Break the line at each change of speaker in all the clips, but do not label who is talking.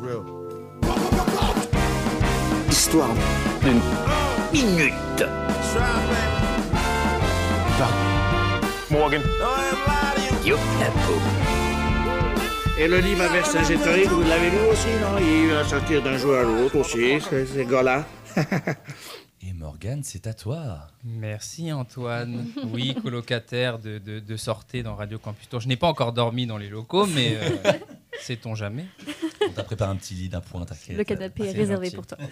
real.
Histoire d'une minute.
Morgan.
Youp, la peau.
Et le livre à Vercingétorix, vous l'avez lu aussi, non? Il va sortir d'un jour à l'autre aussi, ce, ce gars-là.
Et Morgane, c'est à toi.
Merci Antoine. Oui, colocataire de, de, de sortie dans Radio Campus Tour. Je n'ai pas encore dormi dans les locaux, mais euh, sait-on jamais.
On t'a préparé un petit lit d'un point, t'inquiète.
Le canapé est réservé
gentil.
pour toi.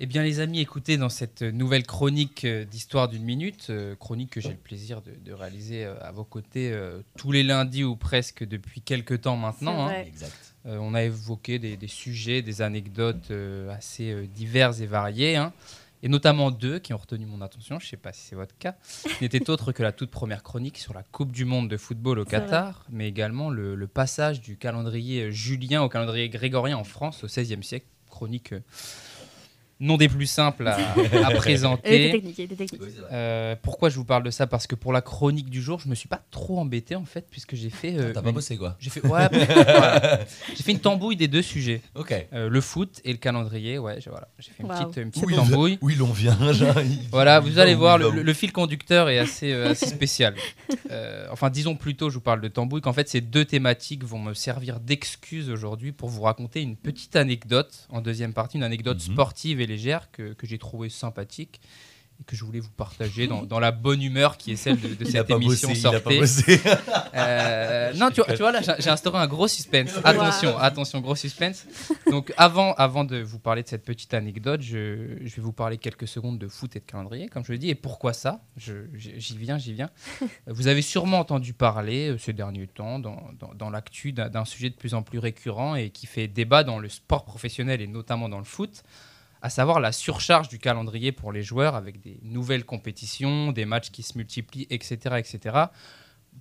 Eh bien, les amis, écoutez, dans cette nouvelle chronique euh, d'Histoire d'une minute, euh, chronique que j'ai le plaisir de, de réaliser euh, à vos côtés tous les lundis ou presque depuis quelques temps maintenant. Hein.
Exact.
Euh, on a évoqué des, des sujets, des anecdotes euh, assez euh, diverses et variées, hein, et notamment deux qui ont retenu mon attention, je ne sais pas si c'est votre cas, qui n'était autre que la toute première chronique sur la Coupe du Monde de football au. Qatar, mais également le, le passage du calendrier julien au calendrier grégorien en France au XVIe siècle, chronique euh, non des plus simples à, présenter.
technique, technique.
Euh, pourquoi je vous parle de ça? Parce que pour la chronique du jour, je me suis pas trop embêté en fait, puisque j'ai fait. euh,
T'as pas
une-
bossé quoi
j'ai fait, ouais, voilà. J'ai fait une tambouille des deux sujets,
Ok.
Euh, le foot et le calendrier. Ouais, j'ai voilà, j'ai fait une
Wow.
petite, une petite tambouille.
où il en vient genre, il-
Voilà,
il
vous allez voir, le, fil conducteur est assez, euh, assez spécial. Euh, enfin, disons plutôt, je vous parle de tambouille, qu'en fait, ces deux thématiques vont me servir d'excuse aujourd'hui pour vous raconter une petite anecdote en deuxième partie, une anecdote
Mhm.
sportive et légère que, que j'ai trouvée sympathique et que je voulais vous partager dans, dans la bonne humeur qui est celle de, de
Il a
cette
pas
émission
bossé, il a pas
sortée.
bossé.
Euh, non, tu, vois- tu vois, là, j'ai instauré un gros suspense. Attention, attention, gros suspense. Donc, avant, avant de vous parler de cette petite anecdote, je, je vais vous parler quelques secondes de foot et de calendrier, comme je le dis. Et pourquoi ça? J'y viens, j'y viens. Vous avez sûrement entendu parler euh, ces derniers temps, dans, dans, dans l'actu, d'un sujet de plus en plus récurrent et qui fait débat dans le sport professionnel et notamment dans le foot à savoir la surcharge du calendrier pour les joueurs avec des nouvelles compétitions, des matchs qui se multiplient, etc. etc.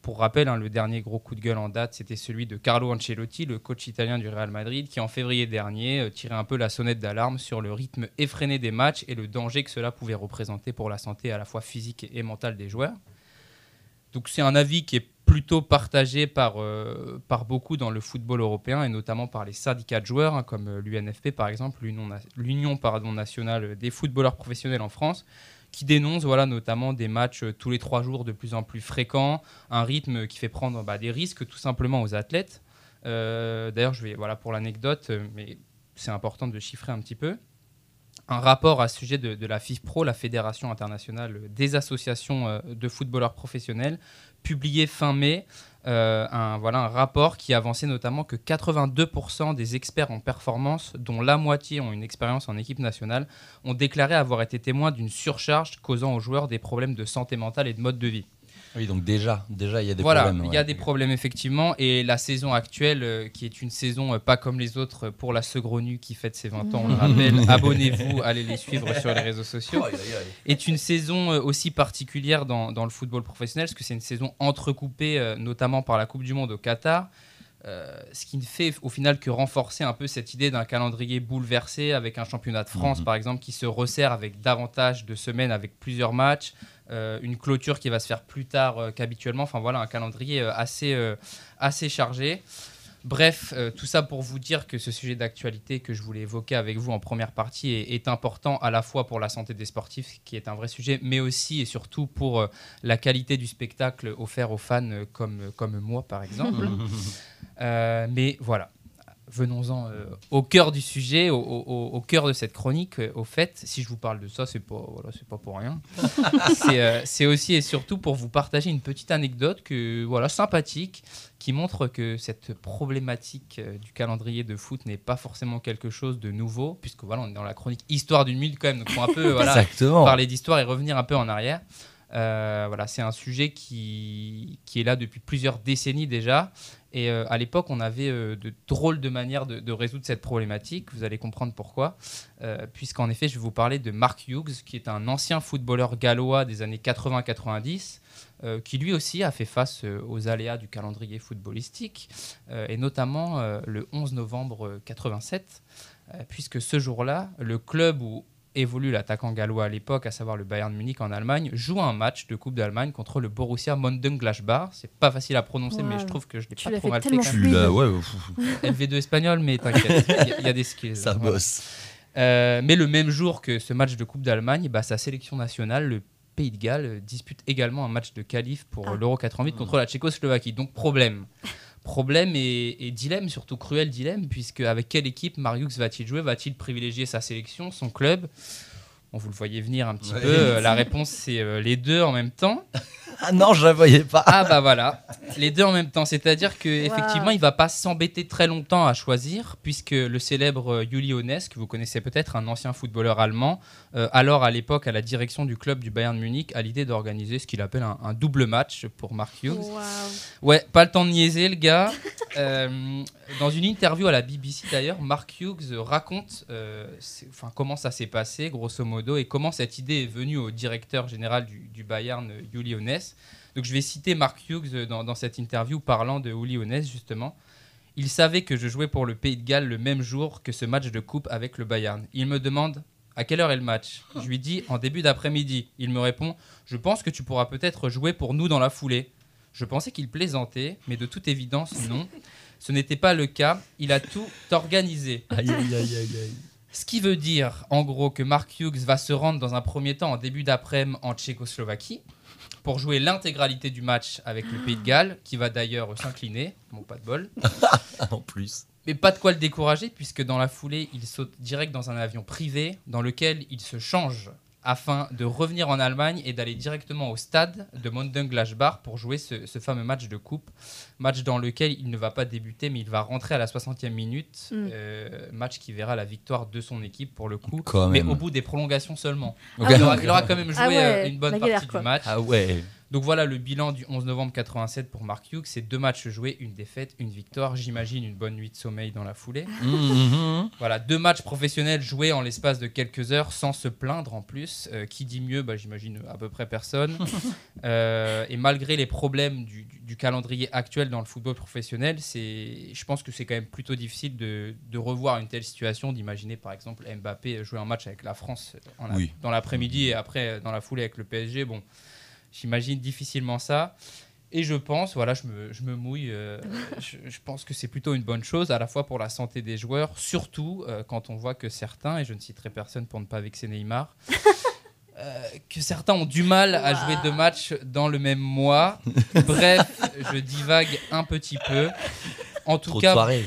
Pour rappel, hein, le dernier gros coup de gueule en date, c'était celui de Carlo Ancelotti, le coach italien du Real Madrid, qui en février dernier euh, tirait un peu la sonnette d'alarme sur le rythme effréné des matchs et le danger que cela pouvait représenter pour la santé à la fois physique et mentale des joueurs. Donc c'est un avis qui est plutôt partagé par, euh, par beaucoup dans le football européen et notamment par les syndicats de joueurs hein, comme l'UNFP par exemple, l'Union nationale des footballeurs professionnels en France, qui dénonce voilà, notamment des matchs euh, tous les trois jours de plus en plus fréquents, un rythme qui fait prendre bah, des risques tout simplement aux athlètes. Euh, D'ailleurs, je vais voilà pour l'anecdote, euh, mais c'est important de chiffrer un petit peu. Un rapport à ce sujet de, la FIFPro, la Fédération internationale des associations euh, de footballeurs professionnels, publié fin mai, euh, un, voilà, un rapport qui avançait notamment que 82% des experts en performance, dont la moitié ont une expérience en équipe nationale, ont déclaré avoir été témoins d'une surcharge causant aux joueurs des problèmes de santé mentale et de mode de vie.
Oui, donc déjà, déjà il y a des
voilà,
problèmes.
il
ouais.
y a des problèmes effectivement, et la saison actuelle, euh, qui est une saison euh, pas comme les autres euh, pour la Segrenu qui fête ses 20 ans, on le rappelle, abonnez-vous, allez les suivre sur les réseaux sociaux, est une saison euh, aussi particulière dans, dans le football professionnel, parce que c'est une saison entrecoupée euh, notamment par la Coupe du Monde au Qatar. Euh, ce qui ne fait au final que renforcer un peu cette idée d'un calendrier bouleversé avec un championnat de France
Mhm.
par exemple qui se resserre avec davantage de semaines avec plusieurs matchs, euh, une clôture qui va se faire plus tard euh, qu'habituellement, enfin voilà un calendrier assez, assez chargé. Bref, euh, tout ça pour vous dire que ce sujet d'actualité que je voulais évoquer avec vous en première partie est, est important à la fois pour la santé des sportifs, qui est un vrai sujet, mais aussi et surtout pour euh, la qualité du spectacle offert aux fans euh, comme, comme moi par exemple. Mais voilà, venons-en euh, au cœur du sujet, au, au- au cœur de cette chronique. Euh, Au fait, si je vous parle de ça, c'est pas, voilà, c'est pas pour rien. c'est, euh, c'est aussi et surtout pour vous partager une petite anecdote que, voilà, sympathique, qui montre que cette problématique euh, du calendrier de foot n'est pas forcément quelque chose de nouveau, puisque voilà, on est dans la chronique Histoire d'une minute quand même, donc faut un peu voilà,
Exactement.
parler d'histoire et revenir un peu en arrière. Euh, voilà, c'est un sujet qui, qui est là depuis plusieurs décennies déjà. Et euh, à l'époque, on avait euh, de drôles de manières de, résoudre cette problématique. Vous allez comprendre pourquoi. Puisqu'en effet, je vais vous parler de Mark Hughes, qui est un ancien footballeur gallois des années 80-90, euh, qui lui aussi a fait face aux aléas du calendrier footballistique, et notamment le 11 novembre 87, euh, puisque ce jour-là, le club où évolue l'attaquant gallois à l'époque, à savoir le Bayern Munich en Allemagne, joue un match de Coupe d'Allemagne contre le Borussia Mönchengladbach. C'est pas facile à prononcer, mais je trouve que je l'ai pas trop mal fait.
l'as, ouais, pff,
LV2 espagnol, mais t'inquiète, il y a- il y, a des skills.
ça
Voilà.
bosse.
Euh, mais le même jour que ce match de Coupe d'Allemagne, bah, sa sélection nationale, le Pays de Galles, dispute également un match de qualif pour
Ah.
l'Euro 88 contre la Tchécoslovaquie. Donc problème. Problème et, dilemme, surtout cruel dilemme, puisque avec quelle équipe Marius va-t-il jouer? Va-t-il privilégier sa sélection, son club? Bon, vous le voyez venir un petit
Ouais.
peu. euh, la réponse, c'est euh, les deux en même temps.
Ah non, je la voyais pas.
Ah bah voilà, les deux en même temps. C'est-à-dire que
Wow.
effectivement, il va pas s'embêter très longtemps à choisir, puisque le célèbre euh, Uli Hoeneß, que vous connaissez peut-être, un ancien footballeur allemand, euh, alors à l'époque à la direction du club du Bayern Munich, a l'idée d'organiser ce qu'il appelle un, un double match pour Mark Hughes. Ouais, pas le temps de niaiser le gars. Euh, dans une interview à la BBC d'ailleurs, Mark Hughes raconte euh, comment ça s'est passé, grosso modo, et comment cette idée est venue au directeur général du, Bayern, euh, Uli Hoeneß. Donc je vais citer Mark Hughes dans, cette interview parlant de Uli Hoeneß justement. Il savait que je jouais pour le Pays de Galles le même jour que ce match de coupe avec le Bayern. Il me demande à quelle heure est le match? Je lui dis en début d'après-midi. Il me répond Je pense que tu pourras peut-être jouer pour nous dans la foulée. Je pensais qu'il plaisantait, mais de toute évidence, non. Ce n'était pas le cas. Il a tout organisé.
Aïe, aïe, aïe, aïe, aïe.
Ce qui veut dire, en gros, que Mark Hughes va se rendre dans un premier temps en début d'après-midi en Tchécoslovaquie pour jouer l'intégralité du match avec le Pays de Galles, qui va d'ailleurs s'incliner. Bon, pas de bol.
En plus.
Mais pas de quoi le décourager, puisque dans la foulée, il saute direct dans un avion privé dans lequel il se change afin de revenir en Allemagne et d'aller directement au stade de Mönchengladbach pour jouer ce, ce fameux match de coupe. Match dans lequel il ne va pas débuter, mais il va rentrer à la 60e minute.
Mm.
Euh, match qui verra la victoire de son équipe pour le coup.
Quand
Mais
même.
au bout des prolongations seulement.
Ok.
il, aura, il aura quand même joué
Ah ouais,
euh, une bonne partie
quoi.
du match.
Ah ouais.
Donc voilà le bilan du 11 novembre 87 pour Mark Hughes. C'est deux matchs joués, une défaite, une victoire. J'imagine une bonne nuit de sommeil dans la foulée.
Mhm.
Voilà, deux matchs professionnels joués en l'espace de quelques heures sans se plaindre en plus. Euh, qui dit mieux? Bah, J'imagine à peu près personne. Euh, et malgré les problèmes du, du- du calendrier actuel dans le football professionnel, je pense que c'est quand même plutôt difficile de, de revoir une telle situation, d'imaginer par exemple Mbappé jouer un match avec la France en la-
Oui.
dans l'après-midi et après euh, dans la foulée avec le PSG. Bon, j'imagine difficilement ça. Et je pense, voilà, je me, je me mouille, euh, je, je pense que c'est plutôt une bonne chose, à la fois pour la santé des joueurs, surtout euh, quand on voit que certains, et je ne citerai personne pour ne pas vexer Neymar, euh, que certains ont du mal à jouer deux matchs dans le même mois. Bref, je divague un petit peu. En tout
Trop
cas. Ouais,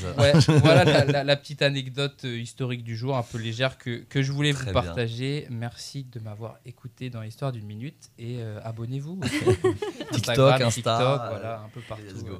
voilà la, la- la petite anecdote euh, historique du jour, un peu légère, que, que je voulais
Très
vous
bien.
partager. Merci de m'avoir écouté dans l'histoire d'une minute et euh, abonnez-vous.
TikTok,
Instagram,
Insta,
TikTok, voilà, un peu partout. euh.